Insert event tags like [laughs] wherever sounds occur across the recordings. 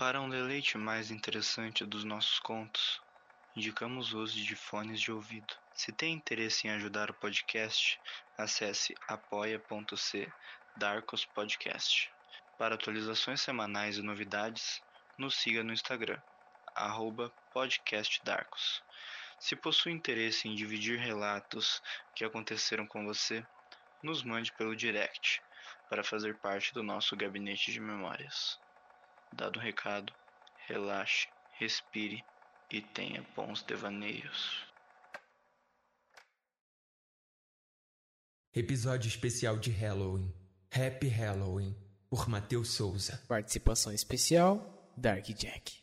Para um deleite mais interessante dos nossos contos, indicamos o uso de fones de ouvido. Se tem interesse em ajudar o podcast, acesse apoia.c Darkos Podcast. Para atualizações semanais e novidades, nos siga no Instagram, podcastdarkos. Se possui interesse em dividir relatos que aconteceram com você, nos mande pelo direct para fazer parte do nosso gabinete de memórias. Dado o recado, relaxe, respire e tenha bons devaneios. Episódio especial de Halloween. Happy Halloween, por Matheus Souza. Participação especial, Dark Jack.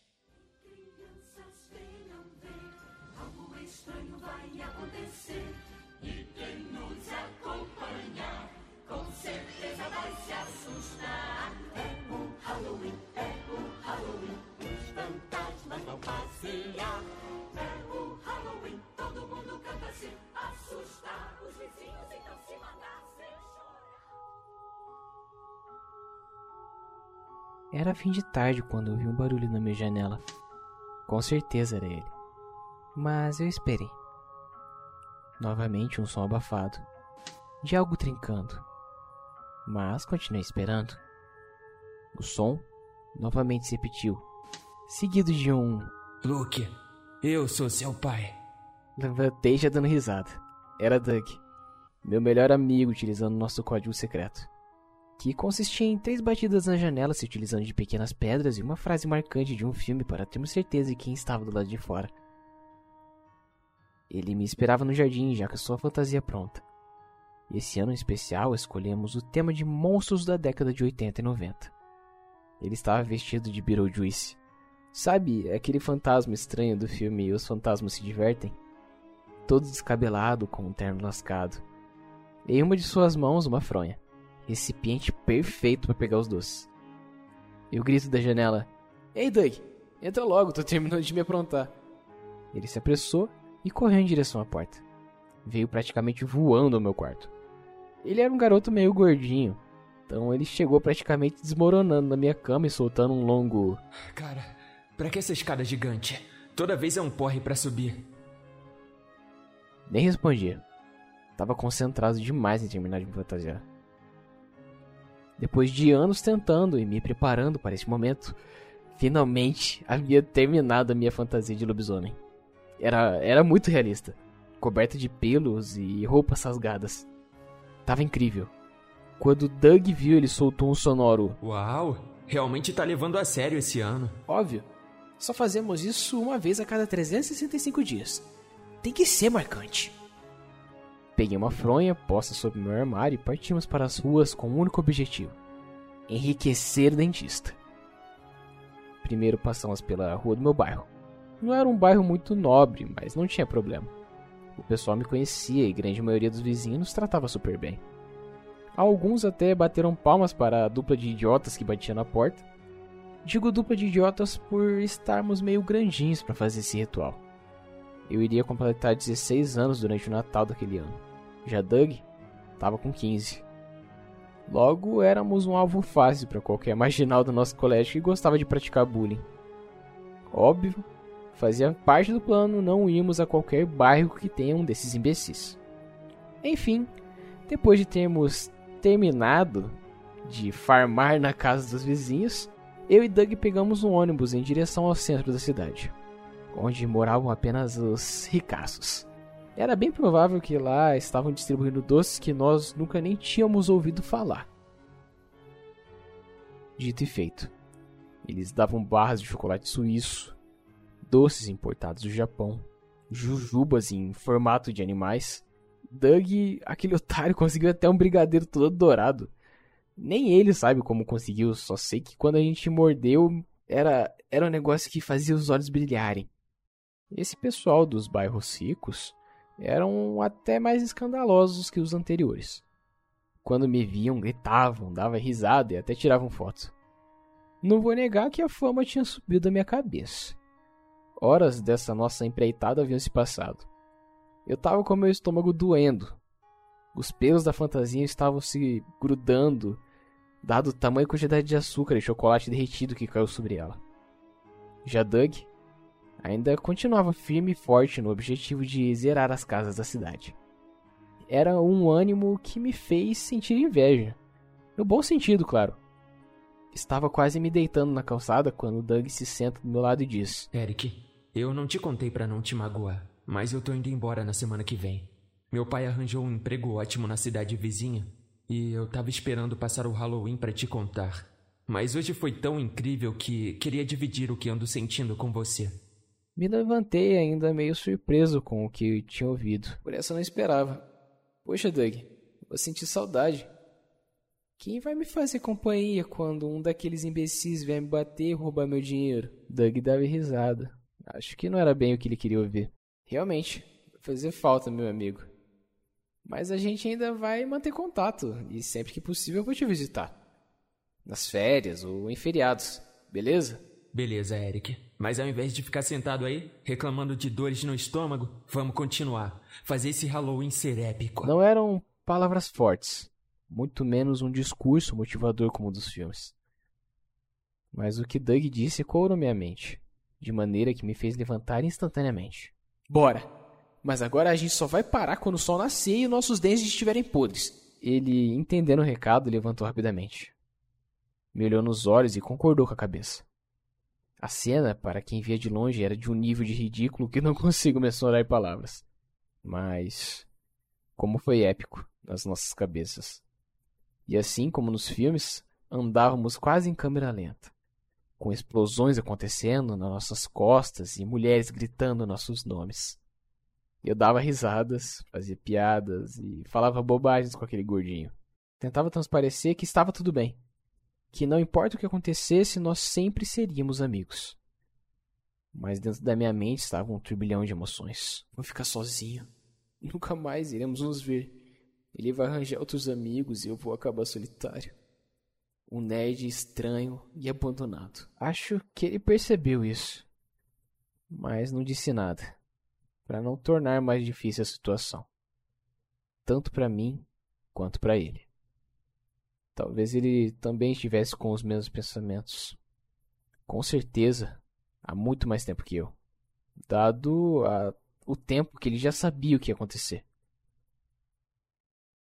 Crianças venham ver, algo estranho vai acontecer. E quem nos acompanhar, com certeza vai se assustar. Era fim de tarde quando eu vi um barulho na minha janela. Com certeza era ele. Mas eu esperei. Novamente um som abafado. De algo trincando. Mas continuei esperando. O som novamente se repetiu. Seguido de um. Luke, eu sou seu pai. [laughs] Levantei já dando risada. Era Doug. Meu melhor amigo utilizando nosso código secreto. Que consistia em três batidas na janela se utilizando de pequenas pedras e uma frase marcante de um filme para termos certeza de quem estava do lado de fora. Ele me esperava no jardim já com sua fantasia pronta. E esse ano em especial escolhemos o tema de monstros da década de 80 e 90. Ele estava vestido de Beetlejuice. Sabe, aquele fantasma estranho do filme Os Fantasmas Se Divertem? Todo descabelado com um terno lascado. Em uma de suas mãos, uma fronha. Recipiente perfeito para pegar os doces. Eu grito da janela: Ei, Doug, entra logo, tô terminando de me aprontar. Ele se apressou e correu em direção à porta. Veio praticamente voando ao meu quarto. Ele era um garoto meio gordinho, então ele chegou praticamente desmoronando na minha cama e soltando um longo. Cara, pra que essa escada gigante? Toda vez é um porre pra subir. Nem respondia. Tava concentrado demais em terminar de me fantasiar. Depois de anos tentando e me preparando para esse momento, finalmente havia terminado a minha fantasia de lobisomem. Era, era muito realista, coberta de pelos e roupas rasgadas. Tava incrível. Quando Doug viu, ele soltou um sonoro. Uau, realmente tá levando a sério esse ano. Óbvio. Só fazemos isso uma vez a cada 365 dias. Tem que ser marcante. Peguei uma fronha posta sobre meu armário e partimos para as ruas com um único objetivo: enriquecer dentista. Primeiro passamos pela rua do meu bairro. Não era um bairro muito nobre, mas não tinha problema. O pessoal me conhecia e grande maioria dos vizinhos nos tratava super bem. Alguns até bateram palmas para a dupla de idiotas que batia na porta. Digo dupla de idiotas por estarmos meio grandinhos para fazer esse ritual. Eu iria completar 16 anos durante o Natal daquele ano. Já Doug estava com 15. Logo, éramos um alvo fácil para qualquer marginal do nosso colégio que gostava de praticar bullying. Óbvio, fazia parte do plano não irmos a qualquer bairro que tenha um desses imbecis. Enfim, depois de termos terminado de farmar na casa dos vizinhos, eu e Doug pegamos um ônibus em direção ao centro da cidade, onde moravam apenas os ricaços. Era bem provável que lá estavam distribuindo doces que nós nunca nem tínhamos ouvido falar. Dito e feito. Eles davam barras de chocolate suíço, doces importados do Japão, jujubas em formato de animais. Doug, aquele otário, [laughs] conseguiu até um brigadeiro todo dourado. Nem ele sabe como conseguiu, só sei que quando a gente mordeu, era, era um negócio que fazia os olhos brilharem. Esse pessoal dos bairros ricos eram até mais escandalosos que os anteriores. Quando me viam, gritavam, davam risada e até tiravam foto. Não vou negar que a fama tinha subido da minha cabeça. Horas dessa nossa empreitada haviam se passado. Eu tava com meu estômago doendo. Os pelos da fantasia estavam se grudando, dado o tamanho e quantidade de açúcar e chocolate derretido que caiu sobre ela. Já Doug ainda continuava firme e forte no objetivo de zerar as casas da cidade. Era um ânimo que me fez sentir inveja. No bom sentido, claro. Estava quase me deitando na calçada quando Doug se senta do meu lado e diz: Eric, eu não te contei para não te magoar, mas eu tô indo embora na semana que vem. Meu pai arranjou um emprego ótimo na cidade vizinha e eu tava esperando passar o Halloween para te contar. Mas hoje foi tão incrível que queria dividir o que ando sentindo com você. Me levantei ainda meio surpreso com o que tinha ouvido. Por essa eu não esperava. Poxa, Doug, vou sentir saudade. Quem vai me fazer companhia quando um daqueles imbecis vier me bater e roubar meu dinheiro? Doug dava risada. Acho que não era bem o que ele queria ouvir. Realmente, vai fazer falta, meu amigo. Mas a gente ainda vai manter contato e sempre que possível eu vou te visitar. Nas férias ou em feriados, beleza? Beleza, Eric. Mas ao invés de ficar sentado aí, reclamando de dores no estômago, vamos continuar. Fazer esse Halloween ser épico. Não eram palavras fortes, muito menos um discurso motivador como o dos filmes. Mas o que Doug disse ecoou na minha mente, de maneira que me fez levantar instantaneamente. Bora! Mas agora a gente só vai parar quando o sol nascer e nossos dentes estiverem podres. Ele, entendendo o recado, levantou rapidamente. Me olhou nos olhos e concordou com a cabeça. A cena, para quem via de longe, era de um nível de ridículo que não [laughs] consigo mensurar em palavras. Mas. Como foi épico nas nossas cabeças. E assim como nos filmes, andávamos quase em câmera lenta, com explosões acontecendo nas nossas costas e mulheres gritando nossos nomes. Eu dava risadas, fazia piadas e falava bobagens com aquele gordinho. Tentava transparecer que estava tudo bem, que não importa o que acontecesse, nós sempre seríamos amigos. Mas dentro da minha mente estava um turbilhão de emoções. Vou ficar sozinho. [laughs] Nunca mais iremos nos ver. Ele vai arranjar outros amigos e eu vou acabar solitário. Um nerd estranho e abandonado. Acho que ele percebeu isso. Mas não disse nada. Para não tornar mais difícil a situação. Tanto para mim quanto para ele. Talvez ele também estivesse com os mesmos pensamentos. Com certeza, há muito mais tempo que eu. Dado a, o tempo que ele já sabia o que ia acontecer.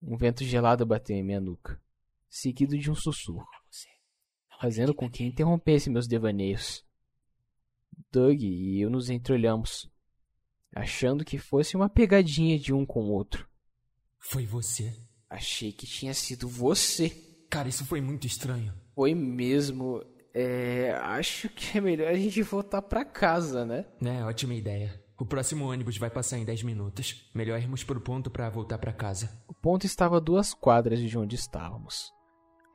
Um vento gelado bateu em minha nuca, seguido de um sussurro, fazendo com que interrompesse meus devaneios. Doug e eu nos entreolhamos, achando que fosse uma pegadinha de um com o outro. Foi você? Achei que tinha sido você. Cara, isso foi muito estranho. Foi mesmo. É, acho que é melhor a gente voltar pra casa, né? É, ótima ideia. O próximo ônibus vai passar em 10 minutos. Melhor irmos pro ponto para voltar para casa. O ponto estava a duas quadras de onde estávamos.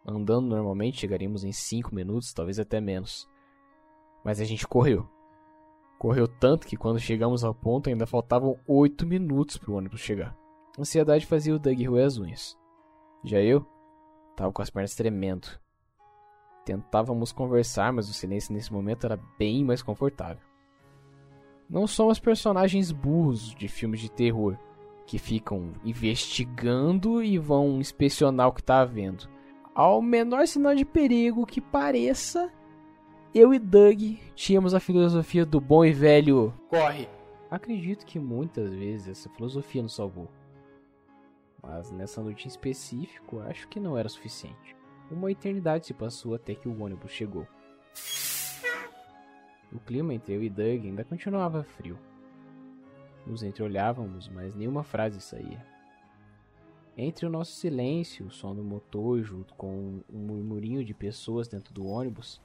Andando normalmente chegaríamos em 5 minutos, talvez até menos. Mas a gente correu. Correu tanto que quando chegamos ao ponto ainda faltavam 8 minutos para o ônibus chegar. A ansiedade fazia o Doug roer as unhas. Já eu estava com as pernas tremendo. Tentávamos conversar, mas o silêncio nesse momento era bem mais confortável. Não somos personagens burros de filmes de terror que ficam investigando e vão inspecionar o que está havendo. Ao menor sinal de perigo que pareça, eu e Doug tínhamos a filosofia do bom e velho corre. Acredito que muitas vezes essa filosofia nos salvou. Mas nessa noite em específico, acho que não era suficiente. Uma eternidade se passou até que o ônibus chegou. O clima entre eu e Doug ainda continuava frio. Nos entreolhávamos, mas nenhuma frase saía. Entre o nosso silêncio, o som do motor junto com um murmurinho de pessoas dentro do ônibus,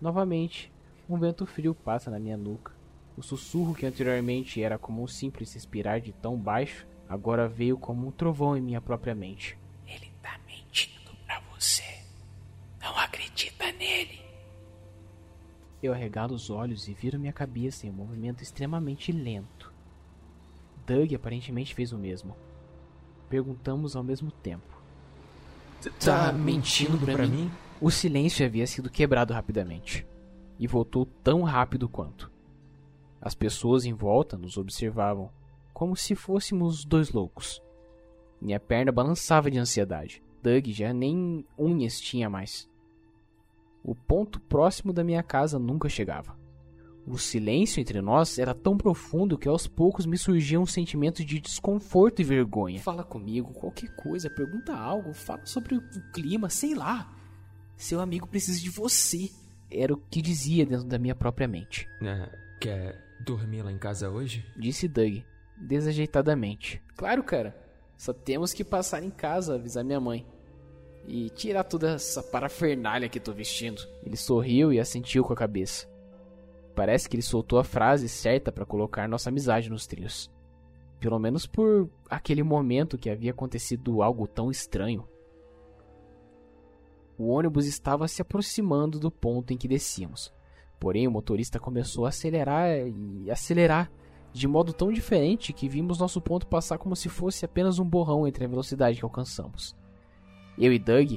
novamente um vento frio passa na minha nuca. O sussurro que anteriormente era como um simples respirar de tão baixo, agora veio como um trovão em minha própria mente. Ele tá mentindo pra você. Não acredita nele. Eu arregalo os olhos e viro minha cabeça em um movimento extremamente lento. Doug aparentemente fez o mesmo. Perguntamos ao mesmo tempo. Tá mentindo pra mim? O silêncio havia sido quebrado rapidamente e voltou tão rápido quanto. As pessoas em volta nos observavam como se fôssemos dois loucos. Minha perna balançava de ansiedade. Doug já nem unhas tinha mais. O ponto próximo da minha casa nunca chegava. O silêncio entre nós era tão profundo que aos poucos me surgia um sentimento de desconforto e vergonha. Fala comigo, qualquer coisa, pergunta algo, fala sobre o clima, sei lá. Seu amigo precisa de você. Era o que dizia dentro da minha própria mente. É, quer dormir lá em casa hoje? Disse Doug, desajeitadamente. Claro, cara. Só temos que passar em casa, avisar minha mãe. E tirar toda essa parafernália que tô vestindo. Ele sorriu e assentiu com a cabeça. Parece que ele soltou a frase certa para colocar nossa amizade nos trios. Pelo menos por aquele momento que havia acontecido algo tão estranho. O ônibus estava se aproximando do ponto em que descíamos. Porém, o motorista começou a acelerar e acelerar de modo tão diferente que vimos nosso ponto passar como se fosse apenas um borrão entre a velocidade que alcançamos. Eu e Doug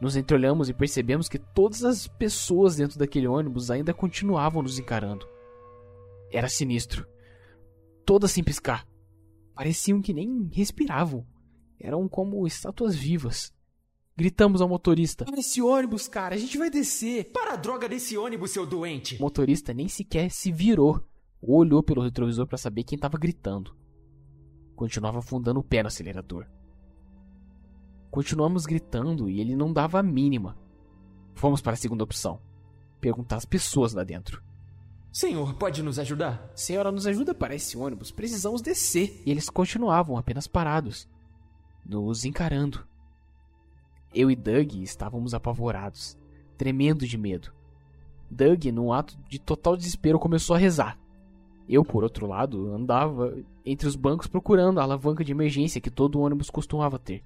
nos entreolhamos e percebemos que todas as pessoas dentro daquele ônibus ainda continuavam nos encarando. Era sinistro. Todas sem piscar. Pareciam que nem respiravam. Eram como estátuas vivas. Gritamos ao motorista: Para esse ônibus, cara, a gente vai descer. Para a droga desse ônibus, seu doente! O motorista nem sequer se virou ou olhou pelo retrovisor para saber quem estava gritando. Continuava afundando o pé no acelerador. Continuamos gritando e ele não dava a mínima. Fomos para a segunda opção: perguntar às pessoas lá dentro. Senhor, pode nos ajudar? Senhora, nos ajuda para esse ônibus, precisamos descer. E eles continuavam apenas parados, nos encarando. Eu e Doug estávamos apavorados, tremendo de medo. Doug, num ato de total desespero, começou a rezar. Eu, por outro lado, andava entre os bancos procurando a alavanca de emergência que todo ônibus costumava ter.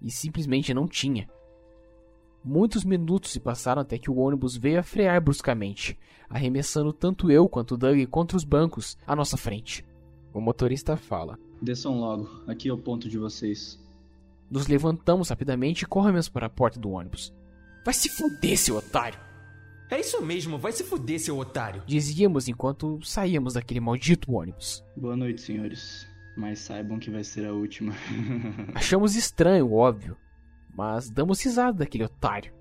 E simplesmente não tinha. Muitos minutos se passaram até que o ônibus veio a frear bruscamente, arremessando tanto eu quanto Doug contra os bancos à nossa frente. O motorista fala: Desçam logo, aqui é o ponto de vocês. Nos levantamos rapidamente e corremos para a porta do ônibus. Vai se fuder, seu otário! É isso mesmo, vai se fuder, seu otário! Dizíamos enquanto saíamos daquele maldito ônibus. Boa noite, senhores. Mas saibam que vai ser a última. [laughs] Achamos estranho, óbvio, mas damos risada daquele otário.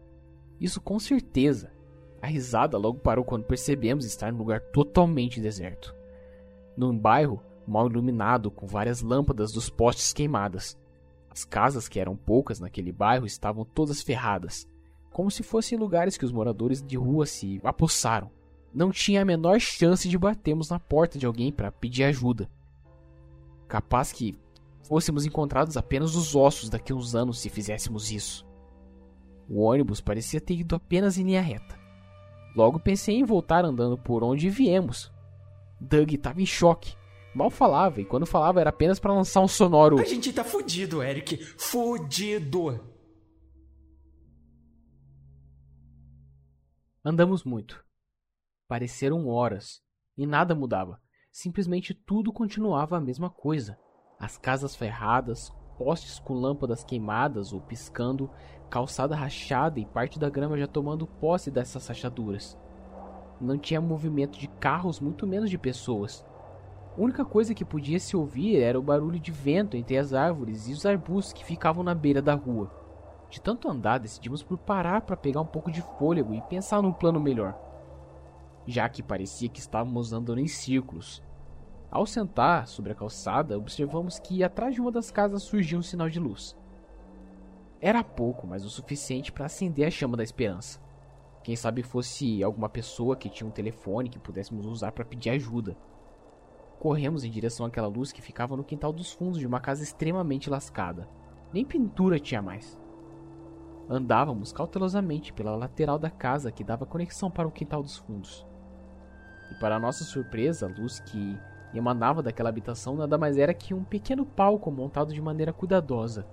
Isso com certeza. A risada logo parou quando percebemos estar num lugar totalmente deserto. Num bairro mal iluminado com várias lâmpadas dos postes queimadas. As casas, que eram poucas naquele bairro, estavam todas ferradas, como se fossem lugares que os moradores de rua se apossaram. Não tinha a menor chance de batermos na porta de alguém para pedir ajuda. Capaz que fôssemos encontrados apenas os ossos daqui a uns anos se fizéssemos isso. O ônibus parecia ter ido apenas em linha reta. Logo pensei em voltar andando por onde viemos. Doug estava em choque. Mal falava, e quando falava era apenas para lançar um sonoro. A gente tá fudido, Eric. Fudido. Andamos muito. Pareceram horas, e nada mudava. Simplesmente tudo continuava a mesma coisa. As casas ferradas, postes com lâmpadas queimadas ou piscando, calçada rachada e parte da grama já tomando posse dessas rachaduras. Não tinha movimento de carros, muito menos de pessoas. A única coisa que podia se ouvir era o barulho de vento entre as árvores e os arbustos que ficavam na beira da rua. De tanto andar, decidimos por parar para pegar um pouco de fôlego e pensar num plano melhor, já que parecia que estávamos andando em círculos. Ao sentar sobre a calçada, observamos que atrás de uma das casas surgiu um sinal de luz. Era pouco, mas o suficiente para acender a chama da esperança. Quem sabe fosse alguma pessoa que tinha um telefone que pudéssemos usar para pedir ajuda. Corremos em direção àquela luz que ficava no quintal dos fundos de uma casa extremamente lascada. Nem pintura tinha mais. Andávamos cautelosamente pela lateral da casa que dava conexão para o quintal dos fundos. E para nossa surpresa, a luz que emanava daquela habitação nada mais era que um pequeno palco montado de maneira cuidadosa.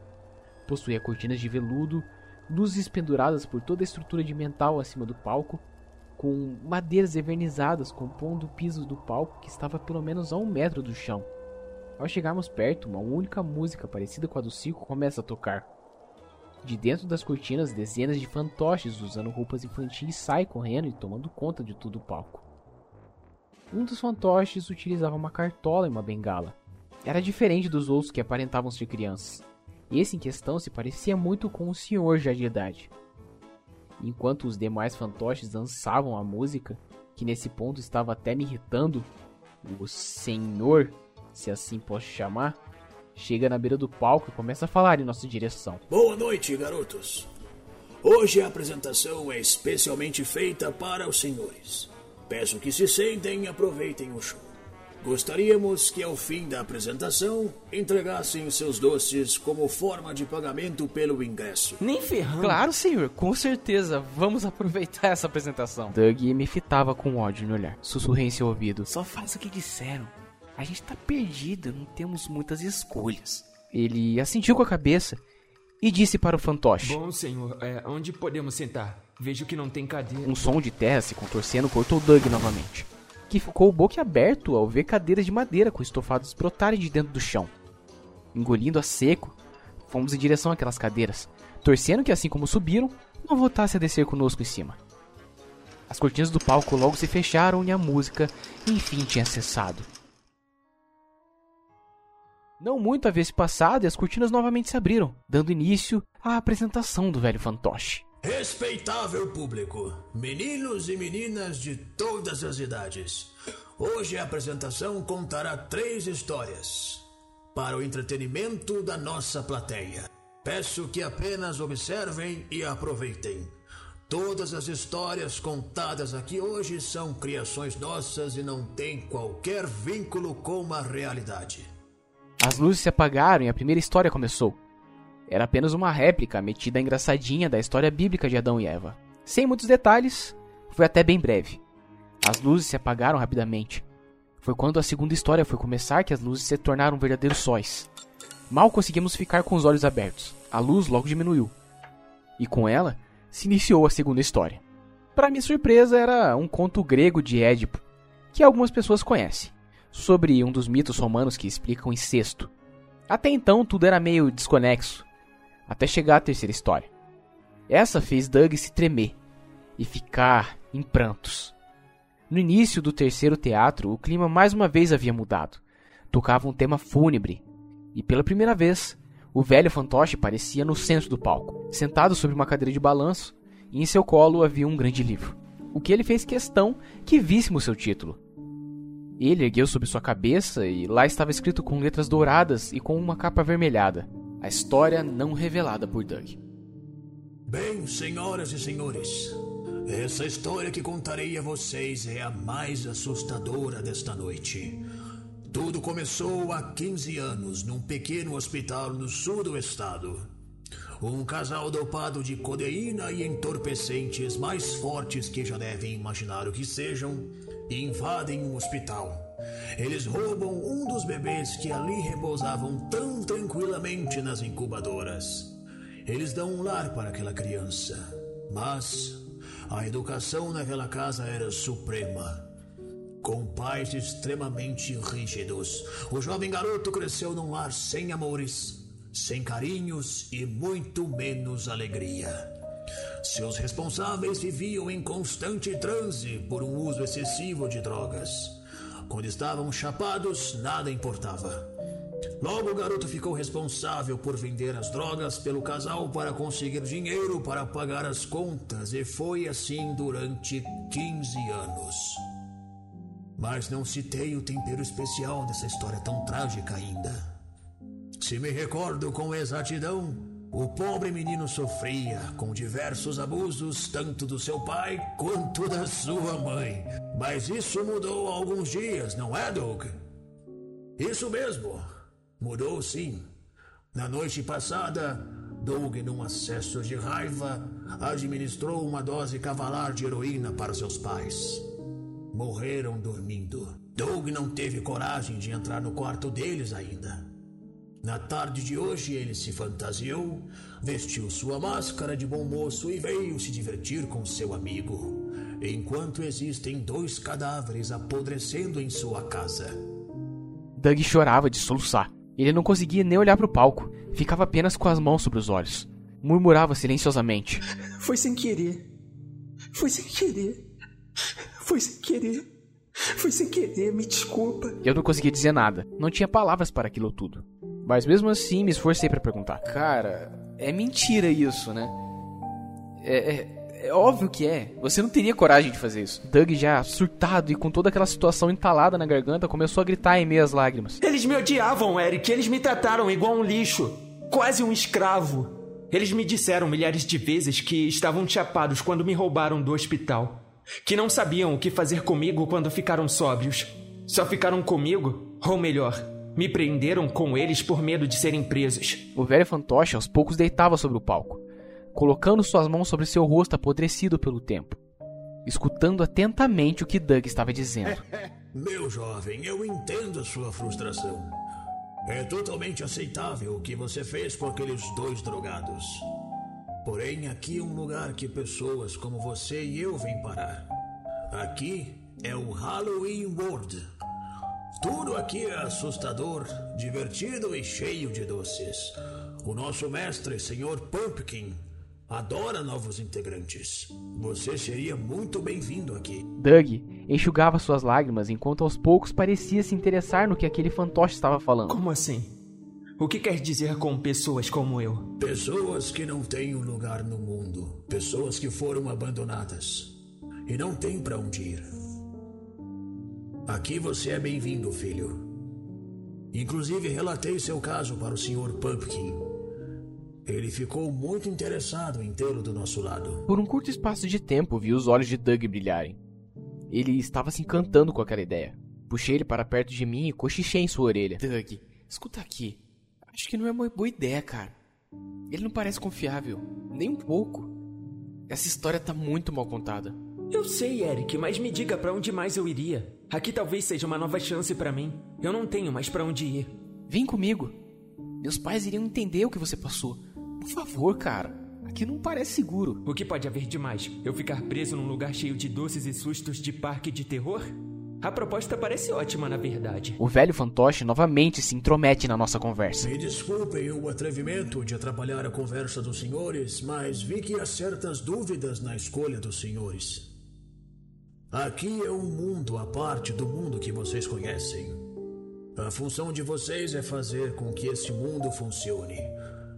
Possuía cortinas de veludo, luzes penduradas por toda a estrutura de metal acima do palco, com madeiras envernizadas compondo o piso do palco que estava pelo menos a um metro do chão. Ao chegarmos perto, uma única música parecida com a do circo começa a tocar. De dentro das cortinas, dezenas de fantoches usando roupas infantis saem correndo e tomando conta de todo o palco. Um dos fantoches utilizava uma cartola e uma bengala. Era diferente dos outros que aparentavam ser crianças. Esse em questão se parecia muito com um senhor já de idade. Enquanto os demais fantoches dançavam a música, que nesse ponto estava até me irritando, o senhor, se assim posso chamar, chega na beira do palco e começa a falar em nossa direção. Boa noite, garotos. Hoje a apresentação é especialmente feita para os senhores. Peço que se sentem e aproveitem o show. Gostaríamos que ao fim da apresentação entregassem os seus doces como forma de pagamento pelo ingresso. Nem ferrando. Claro, senhor, com certeza. Vamos aproveitar essa apresentação. Doug me fitava com ódio no olhar. Sussurrei em seu ouvido. Só faz o que disseram. A gente tá perdido, não temos muitas escolhas. Ele assentiu com a cabeça e disse para o fantoche. Bom, senhor, é, onde podemos sentar? Vejo que não tem cadeira. Um som de terra se contorcendo cortou Doug novamente, que ficou boquiaberto ao ver cadeiras de madeira com estofados brotarem de dentro do chão. Engolindo a seco, fomos em direção àquelas cadeiras, torcendo que assim como subiram, não voltasse a descer conosco em cima. As cortinas do palco logo se fecharam e a música enfim tinha cessado. Não muito havia se passado e as cortinas novamente se abriram, dando início à apresentação do velho fantoche. Respeitável público, meninos e meninas de todas as idades. Hoje a apresentação contará três histórias para o entretenimento da nossa plateia. Peço que apenas observem e aproveitem. Todas as histórias contadas aqui hoje são criações nossas e não têm qualquer vínculo com a realidade. As luzes se apagaram e a primeira história começou. Era apenas uma réplica metida engraçadinha da história bíblica de Adão e Eva. Sem muitos detalhes, foi até bem breve. As luzes se apagaram rapidamente. Foi quando a segunda história foi começar que as luzes se tornaram verdadeiros sóis. Mal conseguimos ficar com os olhos abertos. A luz logo diminuiu. E com ela se iniciou a segunda história. Para minha surpresa, era um conto grego de Édipo, que algumas pessoas conhecem, sobre um dos mitos romanos que explicam o incesto. Até então tudo era meio desconexo, até chegar à terceira história. Essa fez Doug se tremer e ficar em prantos. No início do terceiro teatro, o clima mais uma vez havia mudado. Tocava um tema fúnebre, e pela primeira vez, o velho fantoche parecia no centro do palco, sentado sobre uma cadeira de balanço, e em seu colo havia um grande livro. O que ele fez questão que víssemos seu título. Ele ergueu sobre sua cabeça e lá estava escrito com letras douradas e com uma capa avermelhada: A história não revelada por Doug. Bem, senhoras e senhores, essa história que contarei a vocês é a mais assustadora desta noite. Tudo começou há 15 anos num pequeno hospital no sul do estado. Um casal dopado de codeína e entorpecentes mais fortes que já devem imaginar o que sejam, invadem um hospital. Eles roubam um dos bebês que ali repousavam tão tranquilamente nas incubadoras. Eles dão um lar para aquela criança, mas a educação naquela casa era suprema. Com pais extremamente rígidos, o jovem garoto cresceu num lar sem amores, sem carinhos e muito menos alegria. Seus responsáveis viviam em constante transe por um uso excessivo de drogas. Quando estavam chapados, nada importava. Logo, o garoto ficou responsável por vender as drogas pelo casal para conseguir dinheiro para pagar as contas, e foi assim durante 15 anos. Mas não citei o tempero especial dessa história tão trágica ainda. Se me recordo com exatidão, o pobre menino sofria com diversos abusos, tanto do seu pai quanto da sua mãe. Mas isso mudou há alguns dias, não é, Doug? Isso mesmo, mudou sim. Na noite passada, Doug, num acesso de raiva, administrou uma dose cavalar de heroína para seus pais. Morreram dormindo. Doug não teve coragem de entrar no quarto deles ainda. Na tarde de hoje, ele se fantasiou, vestiu sua máscara de bom moço e veio se divertir com seu amigo, enquanto existem dois cadáveres apodrecendo em sua casa. Doug chorava de soluçar. Ele não conseguia nem olhar para o palco, ficava apenas com as mãos sobre os olhos. Murmurava silenciosamente. [laughs] Foi sem querer. Foi sem querer. Foi sem querer. Foi sem querer, me desculpa. Eu não conseguia dizer nada, não tinha palavras para aquilo tudo. Mas mesmo assim me esforcei para perguntar. Cara, é mentira isso, né? É, é, É óbvio que é. Você não teria coragem de fazer isso. Doug, já surtado e com toda aquela situação entalada na garganta, começou a gritar em meio às lágrimas. Eles me odiavam, Eric. Eles me trataram igual um lixo. Quase um escravo. Eles me disseram milhares de vezes que estavam chapados quando me roubaram do hospital. Que não sabiam o que fazer comigo quando ficaram sóbrios. Só ficaram comigo, ou melhor, me prenderam com eles por medo de serem presos. O velho fantoche aos poucos deitava sobre o palco, colocando suas mãos sobre seu rosto apodrecido pelo tempo, escutando atentamente o que Doug estava dizendo. [laughs] Meu jovem, eu entendo a sua frustração. É totalmente aceitável o que você fez com aqueles dois drogados. Porém, aqui é um lugar que pessoas como você e eu vêm parar. Aqui é o Halloween World. Tudo aqui é assustador, divertido e cheio de doces. O nosso mestre, Sr. Pumpkin, adora novos integrantes. Você seria muito bem-vindo aqui. Doug enxugava suas lágrimas enquanto aos poucos parecia se interessar no que aquele fantoche estava falando. Como assim? O que quer dizer com pessoas como eu? Pessoas que não têm um lugar no mundo. Pessoas que foram abandonadas. E não têm para onde ir. Aqui você é bem-vindo, filho. Inclusive, relatei seu caso para o Sr. Pumpkin. Ele ficou muito interessado em tê-lo do nosso lado. Por um curto espaço de tempo, vi os olhos de Doug brilharem. Ele estava se encantando com aquela ideia. Puxei ele para perto de mim e cochichei em sua orelha. Doug, escuta aqui. Acho que não é uma boa ideia, cara. Ele não parece confiável. Nem um pouco. Essa história tá muito mal contada. Eu sei, Eric, mas me diga para onde mais eu iria. Aqui talvez seja uma nova chance para mim. Eu não tenho mais para onde ir. Vem comigo. Meus pais iriam entender o que você passou. Por favor, cara. Aqui não parece seguro. O que pode haver de mais? Eu ficar preso num lugar cheio de doces e sustos de parque de terror? A proposta parece ótima, na verdade. O velho fantoche novamente se intromete na nossa conversa. Me desculpem o atrevimento de atrapalhar a conversa dos senhores, mas vi que há certas dúvidas na escolha dos senhores. Aqui é um mundo à parte do mundo que vocês conhecem. A função de vocês é fazer com que este mundo funcione,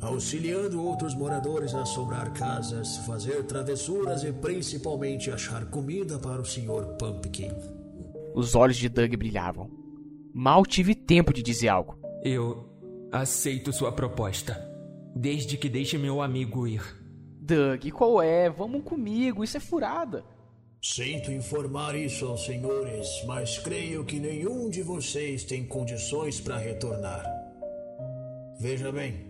auxiliando outros moradores a assombrar casas, fazer travessuras e principalmente achar comida para o Sr. Pumpkin. Os olhos de Doug brilhavam. Mal tive tempo de dizer algo. Eu aceito sua proposta. Desde que deixe meu amigo ir. Doug, qual é? Vamos comigo, isso é furada. Sinto informar isso aos senhores, mas creio que nenhum de vocês tem condições para retornar. Veja bem,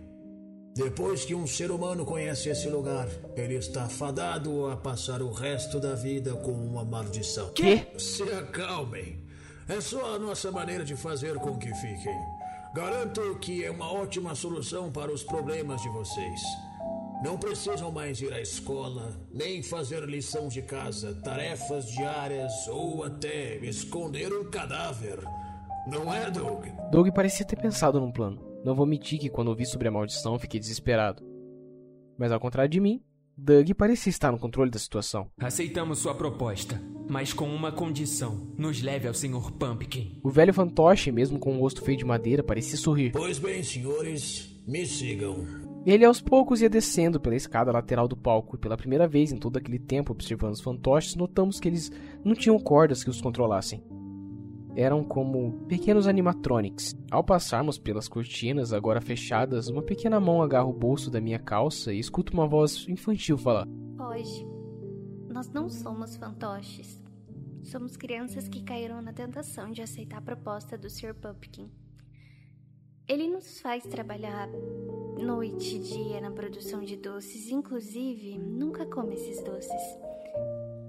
depois que um ser humano conhece esse lugar, ele está fadado a passar o resto da vida com uma maldição. Quê? Se acalmem. É só a nossa maneira de fazer com que fiquem. Garanto que é uma ótima solução para os problemas de vocês. Não precisam mais ir à escola, nem fazer lição de casa, tarefas diárias ou até esconder um cadáver. Não é, Doug? Doug parecia ter pensado num plano. Não vou mentir que quando ouvi sobre a maldição fiquei desesperado. Mas ao contrário de mim, Doug parecia estar no controle da situação. Aceitamos sua proposta, mas com uma condição. Nos leve ao Sr. Pumpkin. O velho fantoche, mesmo com um rosto feio de madeira, parecia sorrir. Pois bem, senhores, me sigam. Ele aos poucos ia descendo pela escada lateral do palco e pela primeira vez em todo aquele tempo observando os fantoches, notamos que eles não tinham cordas que os controlassem. Eram como pequenos animatronics. Ao passarmos pelas cortinas, agora fechadas, uma pequena mão agarra o bolso da minha calça e escuto uma voz infantil falar: Hoje, nós não somos fantoches. Somos crianças que caíram na tentação de aceitar a proposta do Sr. Pumpkin. Ele nos faz trabalhar noite e dia na produção de doces, inclusive nunca come esses doces.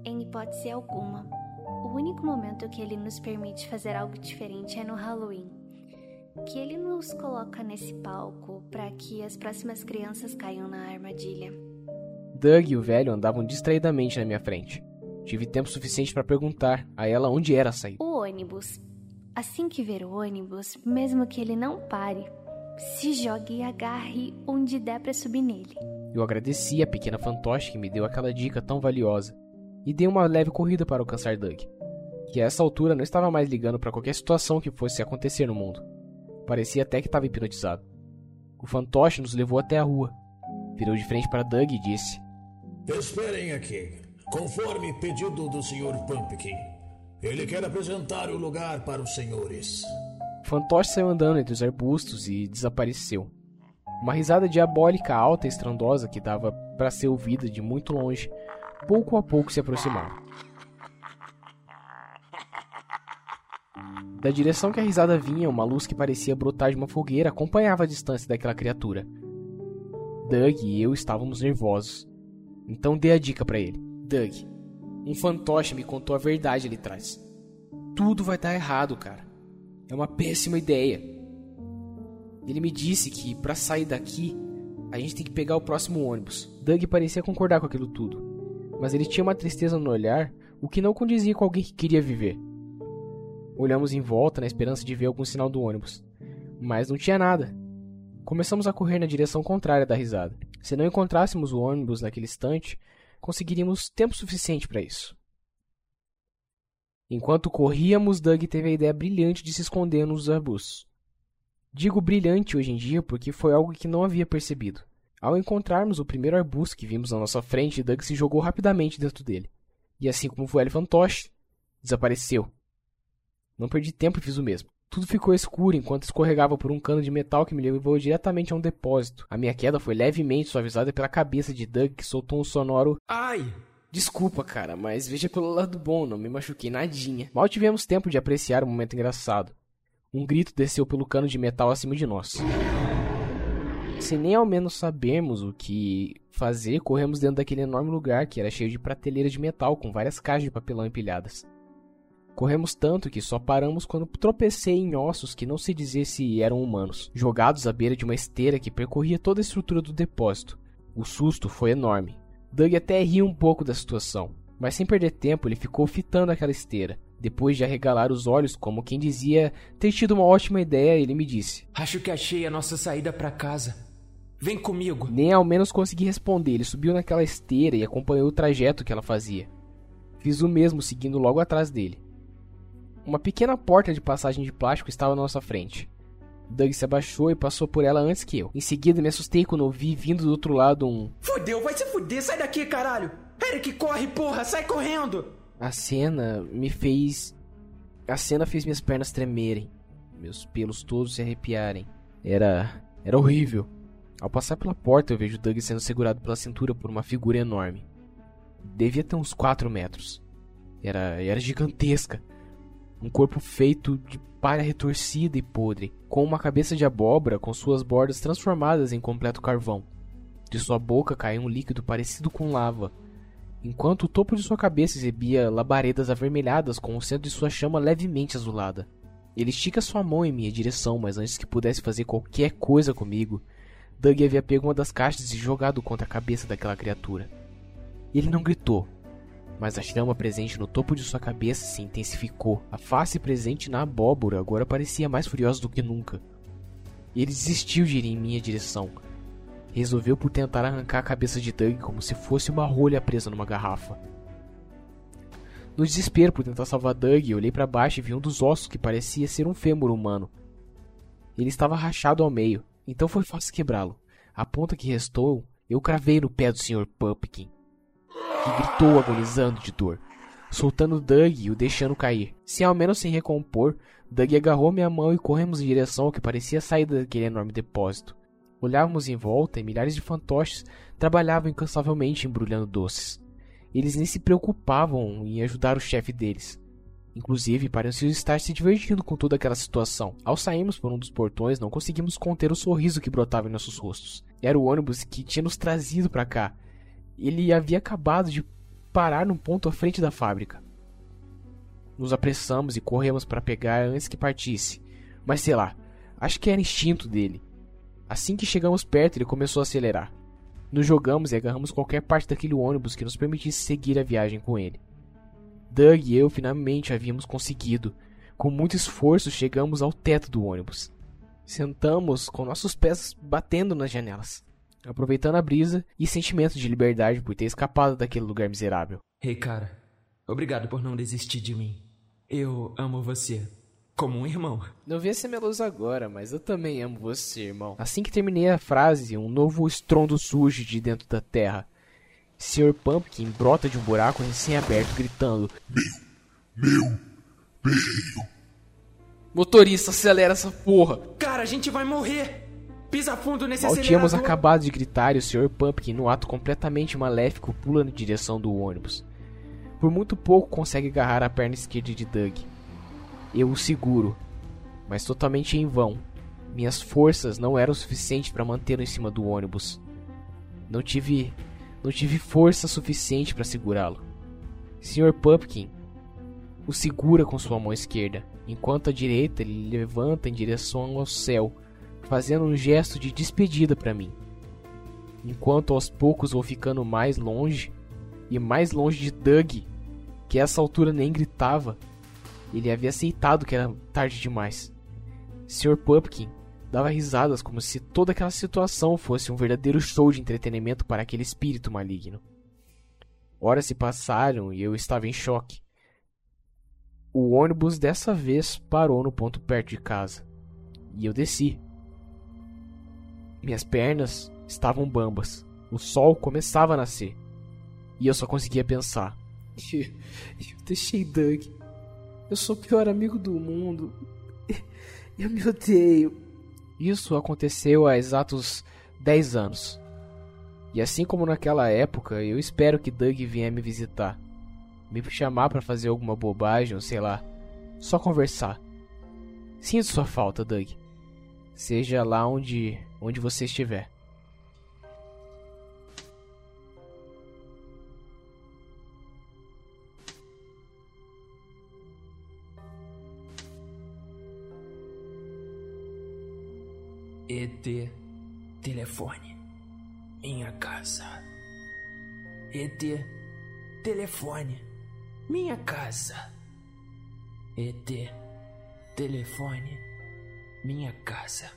Em hipótese alguma, o único momento que ele nos permite fazer algo diferente é no Halloween. Que ele nos coloca nesse palco para que as próximas crianças caiam na armadilha. Doug e o velho andavam distraidamente na minha frente. Tive tempo suficiente para perguntar a ela onde era a saída. O ônibus. Assim que ver o ônibus, mesmo que ele não pare, se jogue e agarre onde der para subir nele. Eu agradeci a pequena fantoche que me deu aquela dica tão valiosa e dei uma leve corrida para alcançar Doug, que a essa altura não estava mais ligando para qualquer situação que fosse acontecer no mundo. Parecia até que estava hipnotizado. O fantoche nos levou até a rua, virou de frente para Doug e disse: Esperem aqui. Conforme pedido do Sr. Pumpkin, ele quer apresentar o lugar para os senhores. Fantoche saiu andando entre os arbustos e desapareceu. Uma risada diabólica alta e estrondosa que dava para ser ouvida de muito longe, pouco a pouco se aproximava. Da direção que a risada vinha, uma luz que parecia brotar de uma fogueira acompanhava a distância daquela criatura. Doug e eu estávamos nervosos. Então dei a dica para ele. Doug, um fantoche me contou a verdade ali atrás. Tudo vai dar errado, cara. É uma péssima ideia. Ele me disse que para sair daqui, a gente tem que pegar o próximo ônibus. Doug parecia concordar com aquilo tudo, mas ele tinha uma tristeza no olhar, o que não condizia com alguém que queria viver. Olhamos em volta na esperança de ver algum sinal do ônibus, mas não tinha nada. Começamos a correr na direção contrária da risada. Se não encontrássemos o ônibus naquele instante, conseguiríamos tempo suficiente para isso. Enquanto corríamos, Doug teve a ideia brilhante de se esconder nos arbustos. Digo brilhante hoje em dia porque foi algo que não havia percebido. Ao encontrarmos o primeiro arbusto que vimos na nossa frente, Doug se jogou rapidamente dentro dele. E assim como o velho fantoche, desapareceu. Não perdi tempo e fiz o mesmo. Tudo ficou escuro enquanto escorregava por um cano de metal que me levou diretamente a um depósito. A minha queda foi levemente suavizada pela cabeça de Doug, que soltou um sonoro Ai! Desculpa, cara, mas veja pelo lado bom, não me machuquei nadinha. Mal tivemos tempo de apreciar o momento engraçado. Um grito desceu pelo cano de metal acima de nós. Sem nem ao menos sabermos o que fazer, corremos dentro daquele enorme lugar que era cheio de prateleiras de metal com várias caixas de papelão empilhadas. Corremos tanto que só paramos quando tropecei em ossos que não se dizia se eram humanos, jogados à beira de uma esteira que percorria toda a estrutura do depósito. O susto foi enorme. Doug até riu um pouco da situação, mas sem perder tempo ele ficou fitando aquela esteira. Depois de arregalar os olhos, como quem dizia ter tido uma ótima ideia, ele me disse: Acho que achei a nossa saída para casa. Vem comigo. Nem ao menos consegui responder. Ele subiu naquela esteira e acompanhou o trajeto que ela fazia. Fiz o mesmo, seguindo logo atrás dele. Uma pequena porta de passagem de plástico estava à nossa frente. Doug se abaixou e passou por ela antes que eu. Em seguida, me assustei quando ouvi vindo do outro lado um. Fudeu, vai se fuder, sai daqui, caralho! Eric, corre, porra, sai correndo! A cena me fez. A cena fez minhas pernas tremerem, meus pelos todos se arrepiarem. Era. Era horrível. Ao passar pela porta, eu vejo Doug sendo segurado pela cintura por uma figura enorme. Devia ter uns 4 metros. Era, era gigantesca. Um corpo feito de palha retorcida e podre, com uma cabeça de abóbora com suas bordas transformadas em completo carvão. De sua boca caía um líquido parecido com lava, enquanto o topo de sua cabeça exibia labaredas avermelhadas com o centro de sua chama levemente azulada. Ele estica sua mão em minha direção, mas antes que pudesse fazer qualquer coisa comigo, Doug havia pego uma das caixas e jogado contra a cabeça daquela criatura. Ele não gritou, mas a chama presente no topo de sua cabeça se intensificou. A face presente na abóbora agora parecia mais furiosa do que nunca. Ele desistiu de ir em minha direção. Resolveu por tentar arrancar a cabeça de Doug como se fosse uma rolha presa numa garrafa. No desespero por tentar salvar Doug, olhei para baixo e vi um dos ossos que parecia ser um fêmur humano. Ele estava rachado ao meio, então foi fácil quebrá-lo. A ponta que restou, eu cravei no pé do Sr. Pumpkin que gritou agonizando de dor, soltando Doug e o deixando cair. Sem ao menos se recompor, Doug agarrou minha mão e corremos em direção ao que parecia a saída daquele enorme depósito. Olhávamos em volta e milhares de fantoches trabalhavam incansavelmente embrulhando doces. Eles nem se preocupavam em ajudar o chefe deles. Inclusive, pareciam estar se divertindo com toda aquela situação. Ao sairmos por um dos portões, não conseguimos conter o sorriso que brotava em nossos rostos. Era o ônibus que tinha nos trazido para cá, ele havia acabado de parar num ponto à frente da fábrica. Nos apressamos e corremos para pegar antes que partisse. Mas sei lá, acho que era instinto dele. Assim que chegamos perto, ele começou a acelerar. Nos jogamos e agarramos qualquer parte daquele ônibus que nos permitisse seguir a viagem com ele. Doug e eu finalmente havíamos conseguido. Com muito esforço, chegamos ao teto do ônibus. Sentamos com nossos pés batendo nas janelas aproveitando a brisa e sentimento de liberdade por ter escapado daquele lugar miserável. Ei, hey, cara, obrigado por não desistir de mim. Eu amo você. Como um irmão. Não vi ser meloso agora, mas eu também amo você, irmão. Assim que terminei a frase, um novo estrondo surge de dentro da terra. Sr. Pumpkin brota de um buraco recém-aberto, gritando: Meu meio. Motorista, acelera essa porra! Cara, a gente vai morrer! Pisa fundo nesse Mal tínhamos acabado de gritar e o Sr. Pumpkin, num ato completamente maléfico, pula na direção do ônibus. Por muito pouco consegue agarrar a perna esquerda de Doug. Eu o seguro, mas totalmente em vão. Minhas forças não eram suficientes para mantê-lo em cima do ônibus. Não tive, não tive força suficiente para segurá-lo. Sr. Pumpkin o segura com sua mão esquerda, enquanto a direita ele levanta em direção ao céu, fazendo um gesto de despedida para mim. Enquanto aos poucos vou ficando mais longe e mais longe de Doug, que a essa altura nem gritava. Ele havia aceitado que era tarde demais. Sr. Pumpkin dava risadas como se toda aquela situação fosse um verdadeiro show de entretenimento para aquele espírito maligno. Horas se passaram e eu estava em choque. O ônibus dessa vez parou no ponto perto de casa. E eu desci. Minhas pernas estavam bambas. O sol começava a nascer. E eu só conseguia pensar. [laughs] Eu deixei Doug. Eu sou o pior amigo do mundo. [laughs] Eu me odeio. Isso aconteceu há exatos 10 anos. E assim como naquela época, eu espero que Doug venha me visitar. Me chamar para fazer alguma bobagem ou sei lá. Só conversar. Sinto sua falta, Doug. Seja lá onde, onde você estiver. ET telefone. Minha casa. ET telefone. Minha casa. ET telefone. Minha casa.